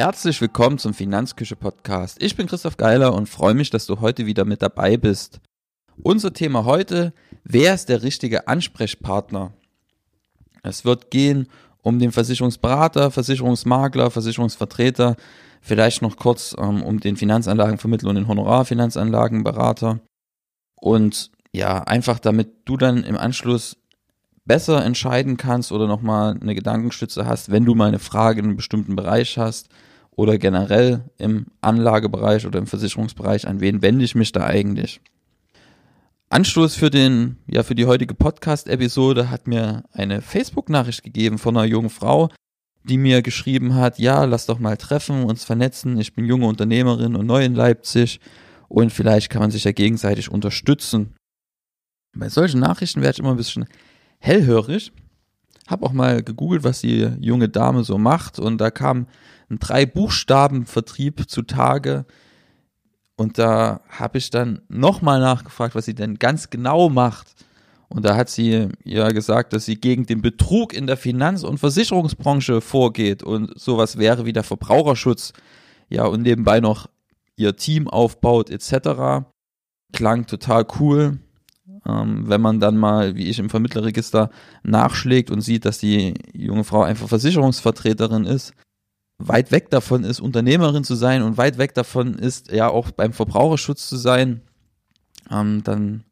Herzlich willkommen zum Finanzküche Podcast. Ich bin Christoph Geiler und freue mich, dass du heute wieder mit dabei bist. Unser Thema heute, wer ist der richtige Ansprechpartner? Es wird gehen um den Versicherungsberater, Versicherungsmakler, Versicherungsvertreter, vielleicht noch kurz ähm, um den Finanzanlagenvermittler und den Honorarfinanzanlagenberater. Und ja, einfach damit du dann im Anschluss besser entscheiden kannst oder nochmal eine Gedankenstütze hast, wenn du mal eine Frage in einem bestimmten Bereich hast oder generell im Anlagebereich oder im Versicherungsbereich, an wen wende ich mich da eigentlich? Anstoß für den, ja, für die heutige Podcast-Episode hat mir eine Facebook-Nachricht gegeben von einer jungen Frau, die mir geschrieben hat, ja, lass doch mal treffen, uns vernetzen, ich bin junge Unternehmerin und neu in Leipzig und vielleicht kann man sich ja gegenseitig unterstützen. Bei solchen Nachrichten werde ich immer ein bisschen hellhörig. Hab auch mal gegoogelt, was die junge Dame so macht und da kam ein Drei-Buchstaben-Vertrieb zutage. Und da habe ich dann nochmal nachgefragt, was sie denn ganz genau macht. Und da hat sie ja gesagt, dass sie gegen den Betrug in der Finanz- und Versicherungsbranche vorgeht und sowas wäre wie der Verbraucherschutz. Ja, und nebenbei noch ihr Team aufbaut etc. Klang total cool. Ähm, wenn man dann mal, wie ich im Vermittlerregister, nachschlägt und sieht, dass die junge Frau einfach Versicherungsvertreterin ist, weit weg davon ist, Unternehmerin zu sein und weit weg davon ist, ja auch beim Verbraucherschutz zu sein, ähm, dann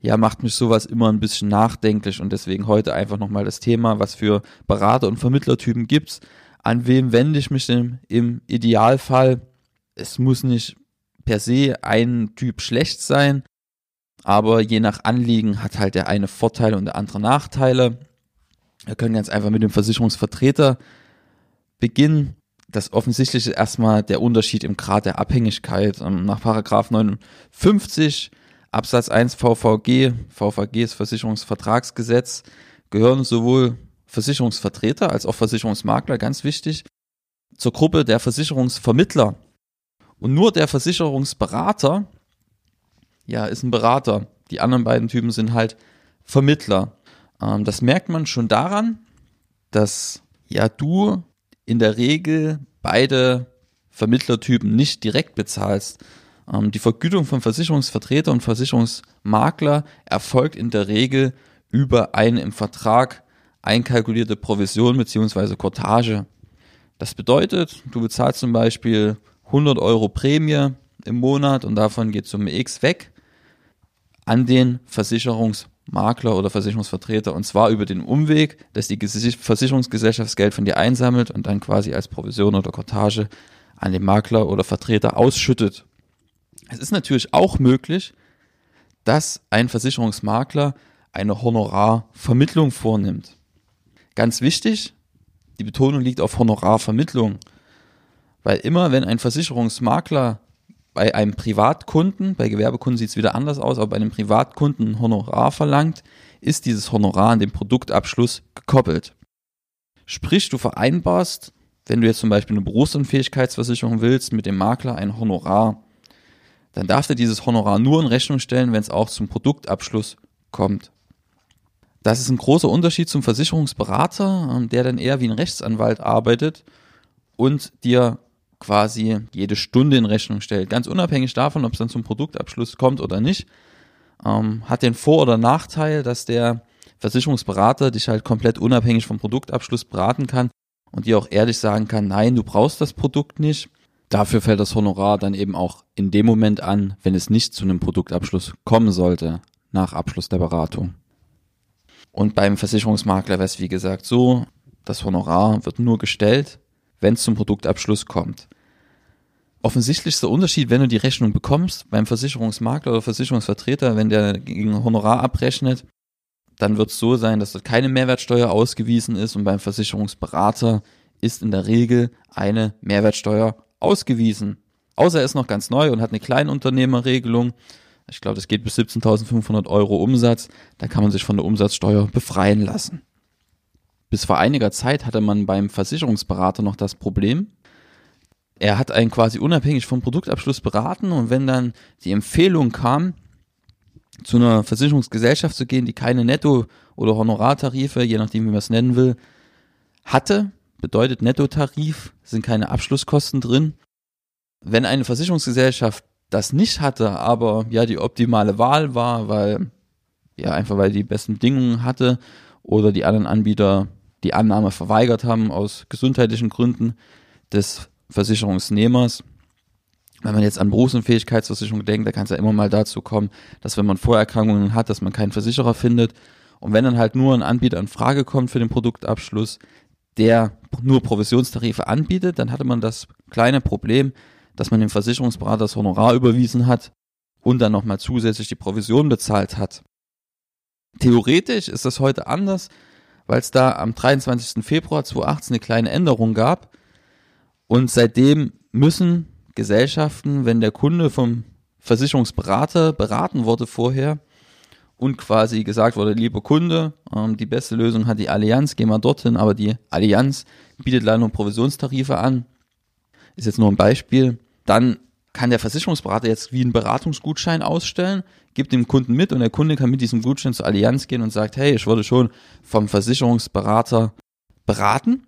ja, macht mich sowas immer ein bisschen nachdenklich und deswegen heute einfach nochmal das Thema, was für Berater- und Vermittlertypen gibt's, an wem wende ich mich denn im Idealfall? Es muss nicht per se ein Typ schlecht sein, aber je nach Anliegen hat halt der eine Vorteile und der andere Nachteile. Wir können ganz einfach mit dem Versicherungsvertreter beginnen. Das offensichtliche ist erstmal der Unterschied im Grad der Abhängigkeit. Ähm, nach Paragraph 59 Absatz 1 VVG, VVG ist Versicherungsvertragsgesetz, gehören sowohl Versicherungsvertreter als auch Versicherungsmakler, ganz wichtig, zur Gruppe der Versicherungsvermittler. Und nur der Versicherungsberater ja, ist ein Berater. Die anderen beiden Typen sind halt Vermittler. Ähm, das merkt man schon daran, dass ja du in der Regel beide Vermittlertypen nicht direkt bezahlst. Ähm, die Vergütung von Versicherungsvertreter und Versicherungsmakler erfolgt in der Regel über eine im Vertrag einkalkulierte Provision beziehungsweise Cortage. Das bedeutet, du bezahlst zum Beispiel 100 Euro Prämie im Monat und davon geht Summe X weg an den Versicherungsmakler oder Versicherungsvertreter und zwar über den Umweg, dass die Versicherungsgesellschaft Geld von dir einsammelt und dann quasi als Provision oder Cortage an den Makler oder Vertreter ausschüttet. Es ist natürlich auch möglich, dass ein Versicherungsmakler eine Honorarvermittlung vornimmt. Ganz wichtig, die Betonung liegt auf Honorarvermittlung, weil immer wenn ein Versicherungsmakler bei einem Privatkunden, bei Gewerbekunden sieht es wieder anders aus, aber bei einem Privatkunden ein Honorar verlangt, ist dieses Honorar an den Produktabschluss gekoppelt. Sprich, du vereinbarst, wenn du jetzt zum Beispiel eine Berufsunfähigkeitsversicherung willst, mit dem Makler ein Honorar, dann darf er dieses Honorar nur in Rechnung stellen, wenn es auch zum Produktabschluss kommt. Das ist ein großer Unterschied zum Versicherungsberater, ähm, der dann eher wie ein Rechtsanwalt arbeitet und dir quasi jede Stunde in Rechnung stellt. Ganz unabhängig davon, ob es dann zum Produktabschluss kommt oder nicht, ähm, hat den Vor- oder Nachteil, dass der Versicherungsberater dich halt komplett unabhängig vom Produktabschluss beraten kann und dir auch ehrlich sagen kann, nein, du brauchst das Produkt nicht. Dafür fällt das Honorar dann eben auch in dem Moment an, wenn es nicht zu einem Produktabschluss kommen sollte, nach Abschluss der Beratung. Und beim Versicherungsmakler wäre es wie gesagt so, das Honorar wird nur gestellt, wenn es zum Produktabschluss kommt. Offensichtlichster Unterschied, wenn du die Rechnung bekommst beim Versicherungsmakler oder Versicherungsvertreter, wenn der gegen Honorar abrechnet, dann wird es so sein, dass dort keine Mehrwertsteuer ausgewiesen ist und beim Versicherungsberater ist in der Regel eine Mehrwertsteuer ausgewiesen. Außer er ist noch ganz neu und hat eine Kleinunternehmerregelung. Ich glaube, das geht bis 17.500 Euro Umsatz. Da kann man sich von der Umsatzsteuer befreien lassen. Bis vor einiger Zeit hatte man beim Versicherungsberater noch das Problem, er hat einen quasi unabhängig vom Produktabschluss beraten und wenn dann die Empfehlung kam, zu einer Versicherungsgesellschaft zu gehen, die keine Netto- oder Honorartarife, je nachdem wie man es nennen will, hatte, bedeutet Nettotarif, sind keine Abschlusskosten drin. Wenn eine Versicherungsgesellschaft das nicht hatte, aber ja die optimale Wahl war, weil ja einfach weil die besten Bedingungen hatte oder die anderen Anbieter die Annahme verweigert haben aus gesundheitlichen Gründen des Versicherungsnehmers. Wenn man jetzt an Berufsunfähigkeitsversicherung denkt, da kann es ja immer mal dazu kommen, dass wenn man Vorerkrankungen hat, dass man keinen Versicherer findet. Und wenn dann halt nur ein Anbieter in Frage kommt für den Produktabschluss, der nur Provisionstarife anbietet, dann hatte man das kleine Problem, dass man dem Versicherungsberater das Honorar überwiesen hat und dann nochmal zusätzlich die Provision bezahlt hat. Theoretisch ist das heute anders, weil es da am 23. Februar 2018 eine kleine Änderung gab. Und seitdem müssen Gesellschaften, wenn der Kunde vom Versicherungsberater beraten wurde vorher und quasi gesagt wurde, lieber Kunde, ähm, die beste Lösung hat die Allianz, geh mal dorthin, aber die Allianz bietet leider nur Provisionstarife an. Ist jetzt nur ein Beispiel. Dann kann der Versicherungsberater jetzt wie einen Beratungsgutschein ausstellen, gibt dem Kunden mit und der Kunde kann mit diesem Gutschein zur Allianz gehen und sagt, hey, ich wurde schon vom Versicherungsberater beraten,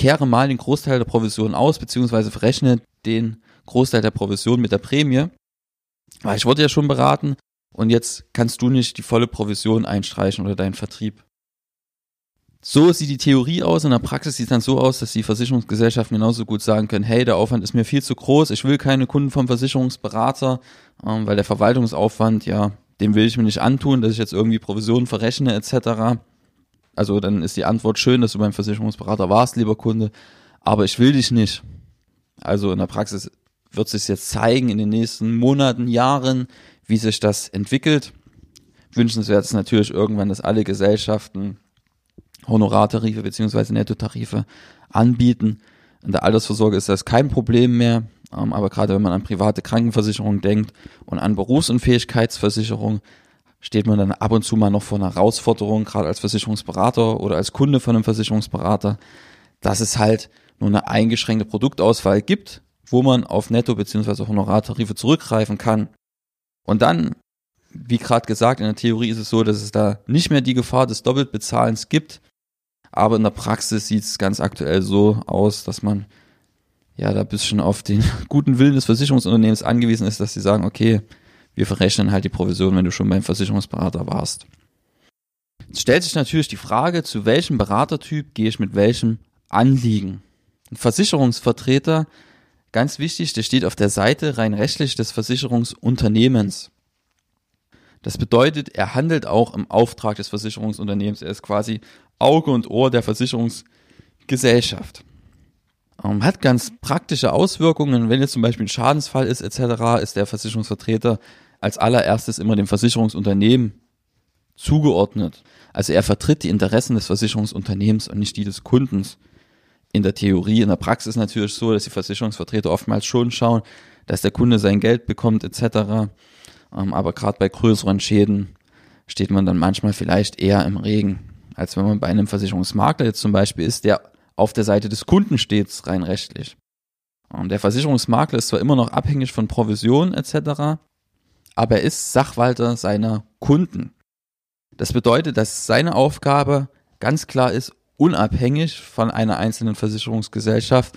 kehre mal den Großteil der Provision aus, beziehungsweise verrechne den Großteil der Provision mit der Prämie, weil ich wurde ja schon beraten und jetzt kannst du nicht die volle Provision einstreichen oder deinen Vertrieb. So sieht die Theorie aus. In der Praxis sieht es dann so aus, dass die Versicherungsgesellschaften genauso gut sagen können, hey, der Aufwand ist mir viel zu groß, ich will keine Kunden vom Versicherungsberater, ähm, weil der Verwaltungsaufwand, ja, dem will ich mir nicht antun, dass ich jetzt irgendwie Provisionen verrechne etc. Also dann ist die Antwort schön, dass du beim Versicherungsberater warst, lieber Kunde, aber ich will dich nicht. Also in der Praxis wird sich jetzt zeigen in den nächsten Monaten, Jahren, wie sich das entwickelt. Wünschenswert ist natürlich irgendwann, dass alle Gesellschaften Honorartarife beziehungsweise Nettotarife anbieten. In der Altersvorsorge ist das kein Problem mehr, ähm, aber gerade wenn man an private Krankenversicherung denkt und an Berufsunfähigkeitsversicherung, steht man dann ab und zu mal noch vor einer Herausforderung, gerade als Versicherungsberater oder als Kunde von einem Versicherungsberater, dass es halt nur eine eingeschränkte Produktauswahl gibt, wo man auf Netto- beziehungsweise Honorartarife zurückgreifen kann. Und dann wie gerade gesagt, in der Theorie ist es so, dass es da nicht mehr die Gefahr des Doppeltbezahlens gibt, aber in der Praxis sieht es ganz aktuell so aus, dass man ja da ein bisschen auf den guten Willen des Versicherungsunternehmens angewiesen ist, dass sie sagen, okay, wir verrechnen halt die Provision, wenn du schon beim Versicherungsberater warst. Jetzt stellt sich natürlich die Frage, zu welchem Beratertyp gehe ich mit welchem Anliegen? Ein Versicherungsvertreter, ganz wichtig, der steht auf der Seite rein rechtlich des Versicherungsunternehmens. Das bedeutet, er handelt auch im Auftrag des Versicherungsunternehmens. Er ist quasi Auge und Ohr der Versicherungsgesellschaft. Ähm, hat ganz praktische Auswirkungen. Wenn jetzt zum Beispiel ein Schadensfall ist etc., ist der Versicherungsvertreter als allererstes immer dem Versicherungsunternehmen zugeordnet. Also er vertritt die Interessen des Versicherungsunternehmens und nicht die des Kundens. In der Theorie, in der Praxis natürlich so, dass die Versicherungsvertreter oftmals schon schauen, dass der Kunde sein Geld bekommt etc. Ähm, aber gerade bei größeren Schäden steht man dann manchmal vielleicht eher im Regen, als wenn man bei einem Versicherungsmakler jetzt zum Beispiel ist, der auf der Seite des Kunden steht, rein rechtlich. Ähm, der Versicherungsmakler ist zwar immer noch abhängig von Provision etc., aber er ist Sachwalter seiner Kunden. Das bedeutet, dass seine Aufgabe ganz klar ist, unabhängig von einer einzelnen Versicherungsgesellschaft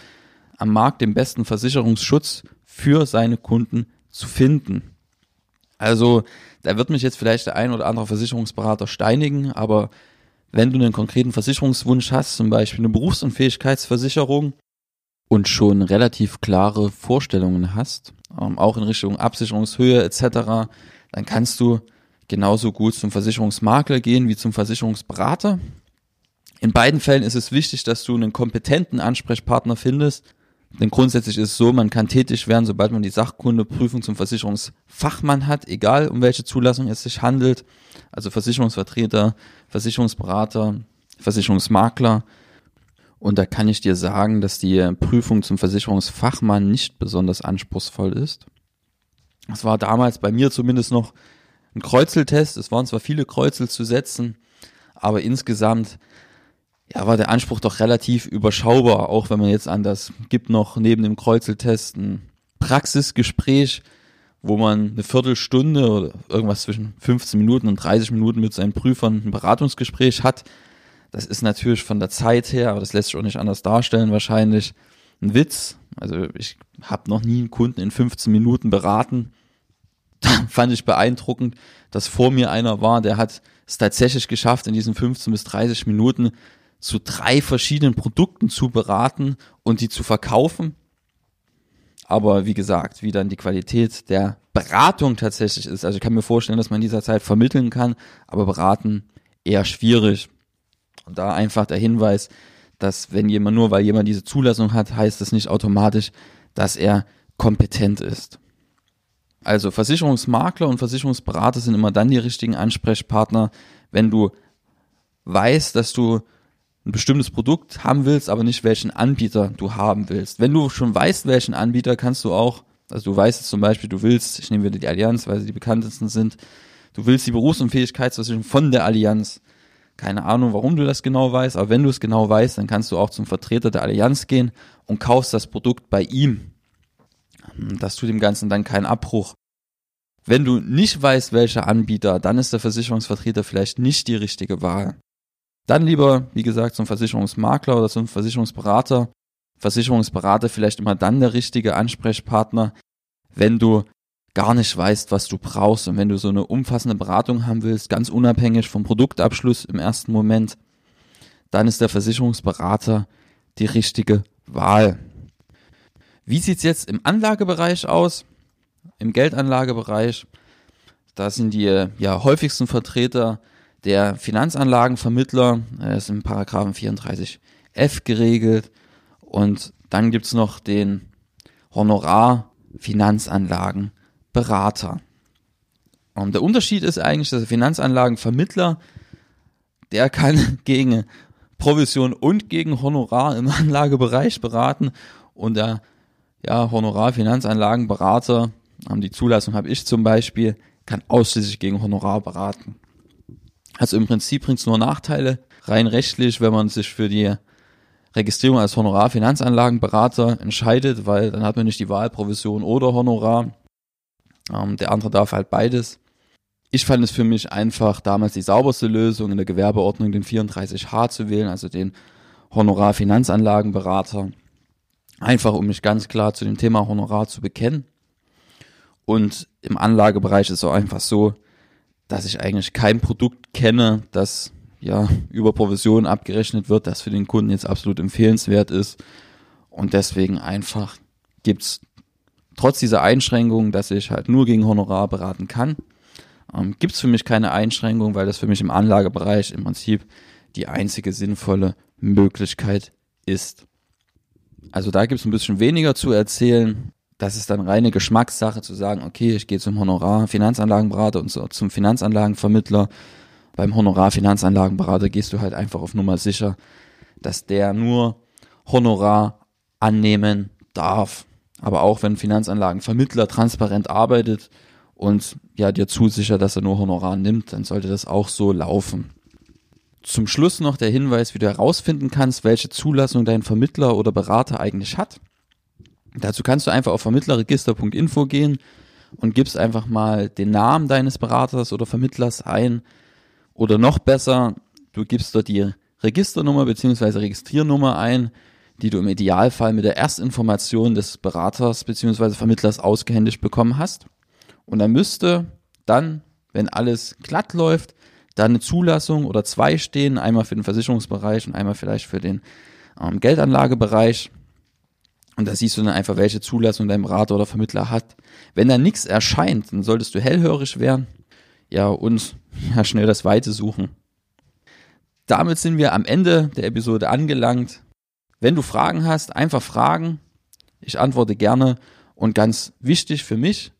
am Markt den besten Versicherungsschutz für seine Kunden zu finden. Also da wird mich jetzt vielleicht der ein oder andere Versicherungsberater steinigen, aber wenn du einen konkreten Versicherungswunsch hast, zum Beispiel eine Berufsunfähigkeitsversicherung und schon relativ klare Vorstellungen hast, ähm, auch in Richtung Absicherungshöhe etc., dann kannst du genauso gut zum Versicherungsmakler gehen wie zum Versicherungsberater. In beiden Fällen ist es wichtig, dass du einen kompetenten Ansprechpartner findest, denn grundsätzlich ist es so, man kann tätig werden, sobald man die Sachkundeprüfung zum Versicherungsfachmann hat, egal um welche Zulassung es sich handelt. Also Versicherungsvertreter, Versicherungsberater, Versicherungsmakler. Und da kann ich dir sagen, dass die Prüfung zum Versicherungsfachmann nicht besonders anspruchsvoll ist. Es war damals bei mir zumindest noch ein Kreuzeltest. Es waren zwar viele Kreuzel zu setzen, aber insgesamt ja, war der Anspruch doch relativ überschaubar, auch wenn man jetzt an das gibt noch neben dem Kreuzeltest ein Praxisgespräch, wo man eine Viertelstunde oder irgendwas zwischen 15 Minuten und 30 Minuten mit seinen Prüfern ein Beratungsgespräch hat. Das ist natürlich von der Zeit her, aber das lässt sich auch nicht anders darstellen, wahrscheinlich ein Witz. Also ich habe noch nie einen Kunden in 15 Minuten beraten. Da fand ich beeindruckend, dass vor mir einer war, der hat es tatsächlich geschafft, in diesen 15 bis 30 Minuten zu drei verschiedenen Produkten zu beraten und die zu verkaufen. Aber wie gesagt, wie dann die Qualität der Beratung tatsächlich ist. Also ich kann mir vorstellen, dass man in dieser Zeit vermitteln kann, aber beraten eher schwierig. Und da einfach der Hinweis, dass wenn jemand nur, weil jemand diese Zulassung hat, heißt das nicht automatisch, dass er kompetent ist. Also Versicherungsmakler und Versicherungsberater sind immer dann die richtigen Ansprechpartner, wenn du weißt, dass du ein bestimmtes Produkt haben willst, aber nicht welchen Anbieter du haben willst. Wenn du schon weißt, welchen Anbieter, kannst du auch, also du weißt zum Beispiel, du willst, ich nehme wieder die Allianz, weil sie die bekanntesten sind, du willst die Berufsunfähigkeitsversicherung von der Allianz. Keine Ahnung, warum du das genau weißt, aber wenn du es genau weißt, dann kannst du auch zum Vertreter der Allianz gehen und kaufst das Produkt bei ihm. Das tut dem Ganzen dann keinen Abbruch. Wenn du nicht weißt, welcher Anbieter, dann ist der Versicherungsvertreter vielleicht nicht die richtige Wahl. Dann lieber, wie gesagt, zum Versicherungsmakler oder zum Versicherungsberater. Versicherungsberater vielleicht immer dann der richtige Ansprechpartner, wenn du gar nicht weißt, was du brauchst und wenn du so eine umfassende Beratung haben willst, ganz unabhängig vom Produktabschluss im ersten Moment, dann ist der Versicherungsberater die richtige Wahl. Wie sieht's jetzt im Anlagebereich aus? Im Geldanlagebereich, da sind die ja häufigsten Vertreter der Finanzanlagenvermittler, äh, ist im Paragraphen 34f geregelt. Und dann gibt's noch den Honorar-Finanzanlagenberater. Und der Unterschied ist eigentlich, dass der Finanzanlagenvermittler, der kann gegen Provision und gegen Honorar im Anlagebereich beraten und der ja, Honorar-Finanzanlagenberater, die Zulassung habe ich zum Beispiel, kann ausschließlich gegen Honorar beraten. Also im Prinzip bringt es nur Nachteile, rein rechtlich, wenn man sich für die Registrierung als Honorar-Finanzanlagenberater entscheidet, weil dann hat man nicht die Wahl Provision oder Honorar. Ähm, der andere darf halt beides. Ich fand es für mich einfach damals die sauberste Lösung in der Gewerbeordnung den 34h zu wählen, also den Honorar-Finanzanlagenberater. Einfach um mich ganz klar zu dem Thema Honorar zu bekennen. Und im Anlagebereich ist es auch einfach so, dass ich eigentlich kein Produkt kenne, das ja über Provision abgerechnet wird, das für den Kunden jetzt absolut empfehlenswert ist. Und deswegen einfach gibt's trotz dieser Einschränkung, dass ich halt nur gegen Honorar beraten kann, ähm, gibt's für mich keine Einschränkung, weil das für mich im Anlagebereich im Prinzip die einzige sinnvolle Möglichkeit ist. Also da gibt's ein bisschen weniger zu erzählen das ist dann reine Geschmackssache zu sagen, okay, ich gehe zum Honorar Finanzanlagenberater und so, zum Finanzanlagenvermittler. Beim Honorar Finanzanlagenberater gehst du halt einfach auf Nummer sicher, dass der nur Honorar annehmen darf. Aber auch wenn Finanzanlagenvermittler transparent arbeitet und ja dir zusichert, dass er nur Honorar nimmt, dann sollte das auch so laufen. Zum Schluss noch der Hinweis, wie du herausfinden kannst, welche Zulassung dein Vermittler oder Berater eigentlich hat. Dazu kannst du einfach auf vermittlerregister.info gehen und gibst einfach mal den Namen deines Beraters oder Vermittlers ein. Oder noch besser, du gibst dort die Registernummer bzw. Registriernummer ein, die du im Idealfall mit der Erstinformation des Beraters bzw. Vermittlers ausgehändigt bekommen hast. Und dann müsste dann, wenn alles glatt läuft, dann eine Zulassung oder zwei stehen, einmal für den Versicherungsbereich und einmal vielleicht für den ähm, Geldanlagebereich. Und da siehst du dann einfach, welche Zulassung dein Berater oder Vermittler hat. Wenn da nichts erscheint, dann solltest du hellhörig werden. Ja, und ja, schnell das Weite suchen. Damit sind wir am Ende der Episode angelangt. Wenn du Fragen hast, einfach fragen. Ich antworte gerne. Und ganz wichtig für mich,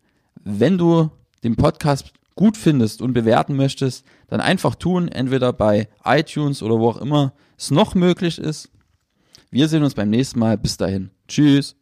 wenn du den Podcast gut findest und bewerten möchtest, dann einfach tun, entweder bei iTunes oder wo auch immer es noch möglich ist. Wir sehen uns beim nächsten Mal. Bis dahin. Tschüss.